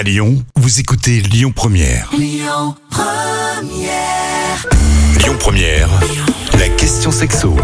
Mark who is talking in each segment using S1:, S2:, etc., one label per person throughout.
S1: À Lyon, vous écoutez Lyon Première.
S2: Lyon
S1: Première, la question sexo.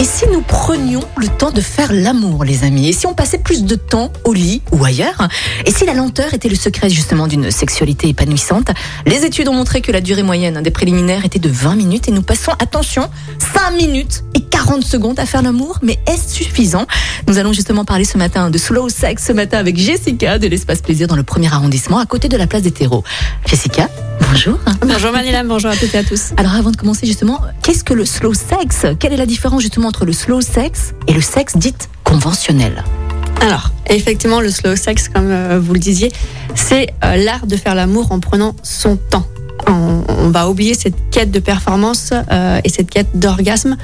S3: Et si nous prenions le temps de faire l'amour, les amis? Et si on passait plus de temps au lit ou ailleurs? Et si la lenteur était le secret justement d'une sexualité épanouissante? Les études ont montré que la durée moyenne des préliminaires était de 20 minutes et nous passons, attention, 5 minutes et 40 secondes à faire l'amour. Mais est-ce suffisant? Nous allons justement parler ce matin de slow sex ce matin avec Jessica de l'Espace Plaisir dans le premier arrondissement à côté de la place des terreaux. Jessica, bonjour.
S4: Bonjour Manila, bonjour à toutes et à tous.
S3: Alors avant de commencer justement, qu'est-ce que le slow sex? Quelle est la différence justement entre le slow sex et le sexe dit conventionnel?
S4: Alors, effectivement, le slow sex, comme euh, vous le disiez, c'est euh, l'art de faire l'amour en prenant son temps. On, va oublier cette quête de performance euh, et cette quête d'orgasme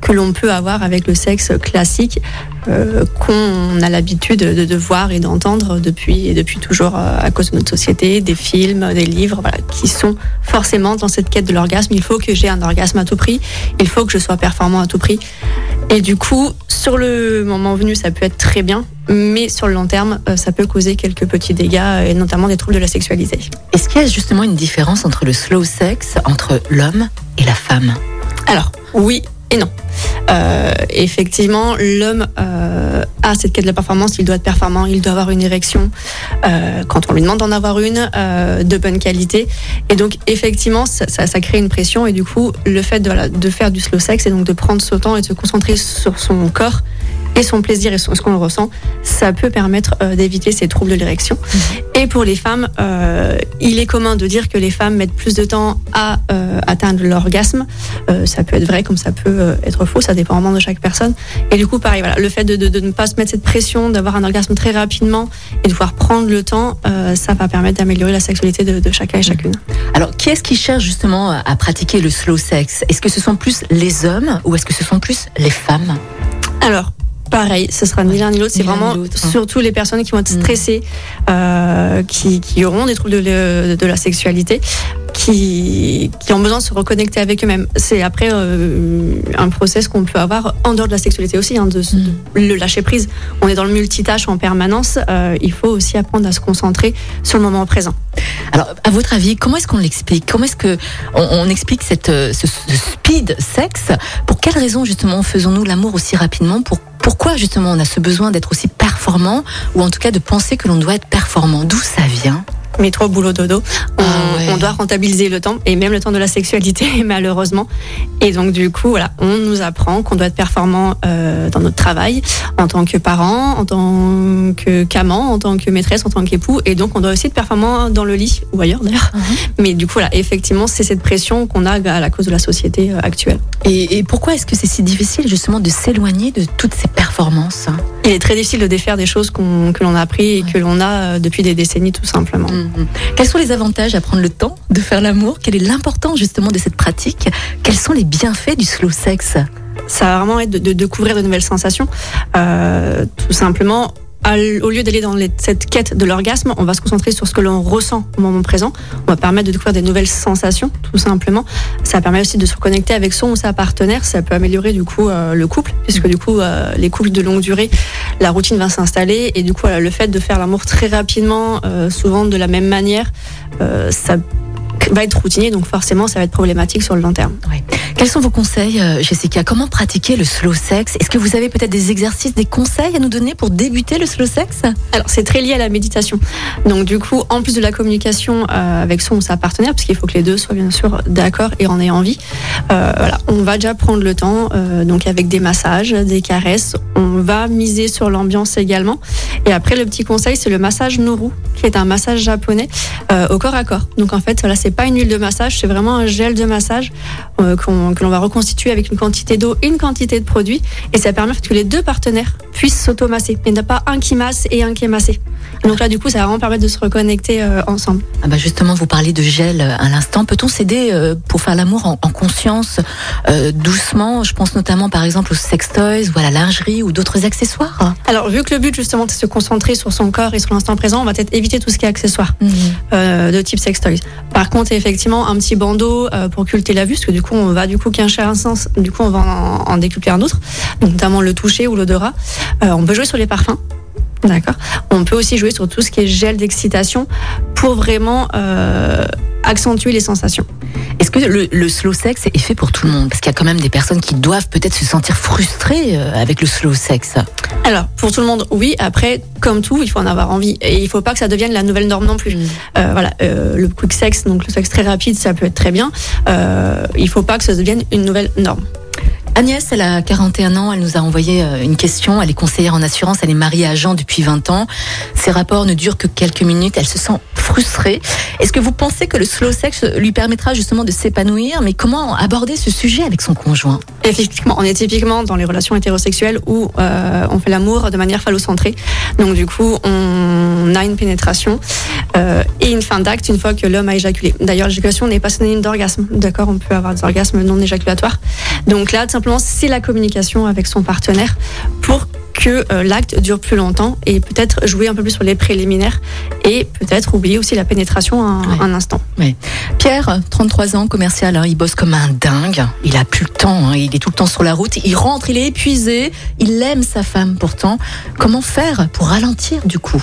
S4: que l'on peut avoir avec le sexe classique euh, qu'on a l'habitude de, de voir et d'entendre depuis, et depuis toujours euh, à cause de notre société, des films, des livres, voilà, qui sont forcément dans cette quête de l'orgasme. Il faut que j'ai un orgasme à tout prix, il faut que je sois performant à tout prix. Et du coup, sur le moment venu, ça peut être très bien, mais sur le long terme, euh, ça peut causer quelques petits dégâts, euh, et notamment des troubles de la sexualité.
S3: Est-ce qu'il y a justement une différence entre le slow sex, entre l'homme et la femme?
S4: Alors, oui et non. Euh, effectivement, l'homme euh, a cette quête de la performance, il doit être performant, il doit avoir une érection euh, quand on lui demande d'en avoir une de bonne qualité. Et donc, effectivement, ça, ça, ça crée une pression. Et du coup, le fait de, faire du slow sex et donc de prendre ce temps et de se concentrer sur son corps et son plaisir et son- ce qu'on ressent, ça peut permettre euh, d'éviter ces troubles de l'érection. Et pour les femmes, euh, il est commun de dire que les femmes mettent plus de temps à euh, atteindre l'orgasme. Ça peut être vrai comme ça peut être faux, ça dépend vraiment de chaque personne. Et du coup, pareil, voilà, le fait de, de- de ne pas se mettre cette pression, d'avoir un orgasme très rapidement et de pouvoir prendre le temps, ça va permettre d'améliorer la sexualité de, de chacun et chacune.
S3: Alors, qui est-ce qui cherche justement à à pratiquer le slow sex? Est-ce que ce sont plus les hommes ou est-ce que ce sont plus les femmes?
S4: Alors, pareil, ce sera ni l'un ni l'autre. C'est vraiment
S3: hein.
S4: surtout les personnes qui vont être
S3: Mm.
S4: stressées, euh, qui, qui auront des troubles de, le- de la sexualité, qui, qui ont besoin de se reconnecter avec eux-mêmes. C'est après euh, un process qu'on peut avoir en dehors de la sexualité aussi, hein, de,
S3: Mm.
S4: de le lâcher prise. On est dans le multitâche en permanence. euh, il faut aussi apprendre à se concentrer sur le moment présent.
S3: Alors, à votre avis, comment est-ce qu'on l'explique? Comment est-ce que on, on explique cette, ce, ce speed sex Pour quelles raisons justement faisons-nous l'amour aussi rapidement Pour pourquoi justement on a ce besoin d'être aussi performant ou en tout cas de penser que l'on doit être performant. D'où ça vient?
S4: Métro, boulot, dodo. On,
S3: Ah ouais.
S4: on doit rentabiliser le temps et même le temps de la sexualité, malheureusement. Et donc, du coup, voilà, on nous apprend qu'on doit être performant euh, dans notre travail, en tant que parent, en tant que qu'amant, en tant que maîtresse, en tant qu'époux. Et donc, on doit aussi être performant dans le lit ou ailleurs d'ailleurs. Mais du coup, voilà, effectivement, c'est cette pression qu'on a à la cause de la société euh, actuelle.
S3: Et, et pourquoi est-ce que c'est si difficile justement de s'éloigner de toutes ces performances
S4: Il est très difficile de défaire des choses qu'on que l'on a appris et que l'on a euh, depuis des décennies, tout simplement.
S3: Mhm. Quels sont les avantages à prendre le temps de faire l'amour? Quelle est l'importance justement de cette pratique? Quels sont les bienfaits du slow sex?
S4: Ça va vraiment être de, de découvrir de nouvelles sensations. Euh, tout simplement, au lieu d'aller dans cette quête de l'orgasme, on va se concentrer sur ce que l'on ressent au moment présent. On va permettre de découvrir des nouvelles sensations, tout simplement. Ça permet aussi de se reconnecter avec son ou sa partenaire. Ça peut améliorer du coup euh, le couple, puisque du coup, euh, les couples de longue durée, la routine va s'installer. Et du coup, le fait de faire l'amour très rapidement, euh, souvent de la même manière, ça va être routinier, donc forcément, ça va être problématique sur le long terme.
S3: Quels sont vos conseils, euh, Jessica Comment pratiquer le slow sex? Est-ce que vous avez peut-être des exercices, des conseils à nous donner pour débuter le slow sex?
S4: Alors, c'est très lié à la méditation. Donc, du coup, en plus de la communication euh, avec son ou sa partenaire, parce qu'il faut que les deux soient bien sûr d'accord et en aient envie, euh, voilà, on va déjà prendre le temps, euh, donc avec des massages, des caresses. On va miser sur l'ambiance également. Et après, le petit conseil, c'est le massage Nouru, qui est un massage japonais euh, au corps à corps. Donc, en fait, voilà, c'est pas une huile de massage, c'est vraiment un gel de massage euh, qu'on- que l'on va reconstituer avec une quantité d'eau et une quantité de produit. Et ça permet que les deux partenaires puissent s'automasser. Il n'y en a pas un qui masse et un qui est massé. Donc là, du coup, ça va vraiment permettre de se reconnecter euh, ensemble.
S3: ah bah Justement, vous parlez de gel euh, à l'instant. Peut-on s'aider euh, pour faire l'amour en, en conscience, euh, doucement? Je pense notamment par exemple aux sextoys ou à la lingerie ou d'autres accessoires.
S4: Alors, vu que le but, justement, c'est de se concentrer sur son corps et sur l'instant présent, on va peut-être éviter tout ce qui est accessoire
S3: Mhm.
S4: Euh, de type sextoys. Par contre, effectivement, un petit bandeau euh, pour culter la vue, parce que du coup, on va du coup quincher un sens, du coup, on va en, en décupler un autre, notamment le toucher ou l'odorat. Euh, on peut jouer sur les parfums. D'accord. On peut aussi jouer sur tout ce qui est gel d'excitation pour vraiment euh, accentuer les sensations.
S3: Est-ce que le, le slow sex est fait pour tout le monde? Parce qu'il y a quand même des personnes qui doivent peut-être se sentir frustrées euh, avec le slow sex.
S4: Alors, pour tout le monde, oui. Après, comme tout, il faut en avoir envie. Et il faut pas que ça devienne la nouvelle norme non plus. Euh, voilà, euh, le quick sex, donc le sexe très rapide, ça peut être très bien. Euh, il faut pas que ça devienne une nouvelle norme.
S3: Agnès, elle a 41 ans, elle nous a envoyé euh, une question, elle est conseillère en assurance, elle est mariée à Jean depuis 20 ans. Ses rapports ne durent que quelques minutes, elle se sent frustrée. Est-ce que vous pensez que le slow sex lui permettra justement de s'épanouir? Mais comment aborder ce sujet avec son conjoint?
S4: Effectivement, on est typiquement dans les relations hétérosexuelles où euh, on fait l'amour de manière phallocentrée. Donc du coup, on a une pénétration euh, et une fin d'acte une fois que l'homme a éjaculé. D'ailleurs, l'éjaculation n'est pas synonyme d'orgasme. D'accord, on peut avoir des orgasmes non éjaculatoires. Donc là, simplement, c'est la communication avec son partenaire pour que euh, l'acte dure plus longtemps et peut-être jouer un peu plus sur les préliminaires et peut-être oublier aussi la pénétration un,
S3: Ouais.
S4: un instant.
S3: Pierre, 33 ans, commercial, hein, il bosse comme un dingue. Il a plus le temps, hein, il est tout le temps sur la route. Il rentre, il est épuisé. Il aime sa femme pourtant. Comment faire pour ralentir du coup?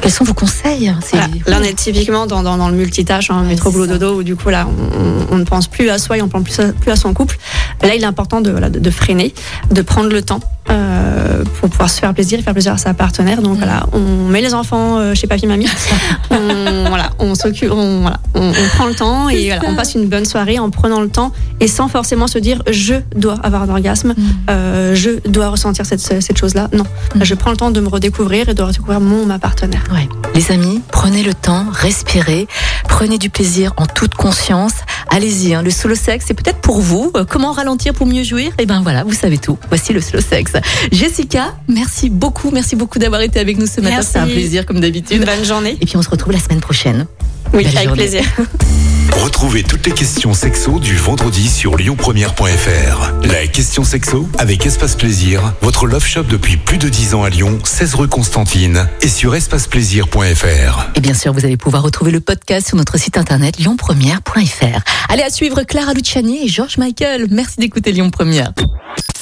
S3: Quels sont vos conseils
S4: Voilà. Là, on est typiquement dans, dans, dans le multitâche, hein, métro,
S3: c'est
S4: boulot, dodo, où du coup, là, on, on ne pense plus à soi et on ne pense plus à, plus à son couple. Là, il est important de, voilà, de, de freiner, de prendre le temps euh, pour pouvoir se faire plaisir et faire plaisir à sa partenaire. Donc voilà, on met les enfants euh, chez papy, mamie. on, voilà, on s'occupe, on, voilà, on, on prend le temps et voilà, on passe une bonne soirée en prenant le temps et sans forcément se dire je dois avoir un orgasme, euh, je dois ressentir cette, cette chose-là. Non,
S3: Mm.
S4: je prends le temps de me redécouvrir et de redécouvrir mon ma partenaire.
S3: Ouais. Les amis, prenez le temps, respirez, prenez du plaisir en toute conscience. Allez-y, hein, le slow sex, c'est peut-être pour vous. Euh, Comment ralentir pour mieux jouir? Eh ben voilà, vous savez tout. Voici le slow sex. Jessica, merci beaucoup, merci beaucoup d'avoir été avec nous ce matin. C'est un plaisir comme d'habitude.
S4: Une bonne journée.
S3: Et puis on se retrouve la semaine prochaine.
S4: Oui,
S3: Belle
S4: avec
S3: journée.
S4: plaisir.
S1: Retrouvez toutes les questions sexo du vendredi sur lyonpremière.fr. La question sexo avec Espace Plaisir, votre love shop depuis plus de 10 ans à Lyon, 16 rue Constantine et sur espaceplaisir.fr.
S3: Et bien sûr, vous allez pouvoir retrouver le podcast sur notre site internet lyonpremière.fr. Allez à suivre Clara Luciani et George Michael. Merci d'écouter Lyon Première.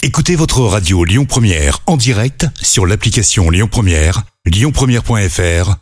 S1: Écoutez votre radio Lyon Première en direct sur l'application Lyon Première, lyonpremière.fr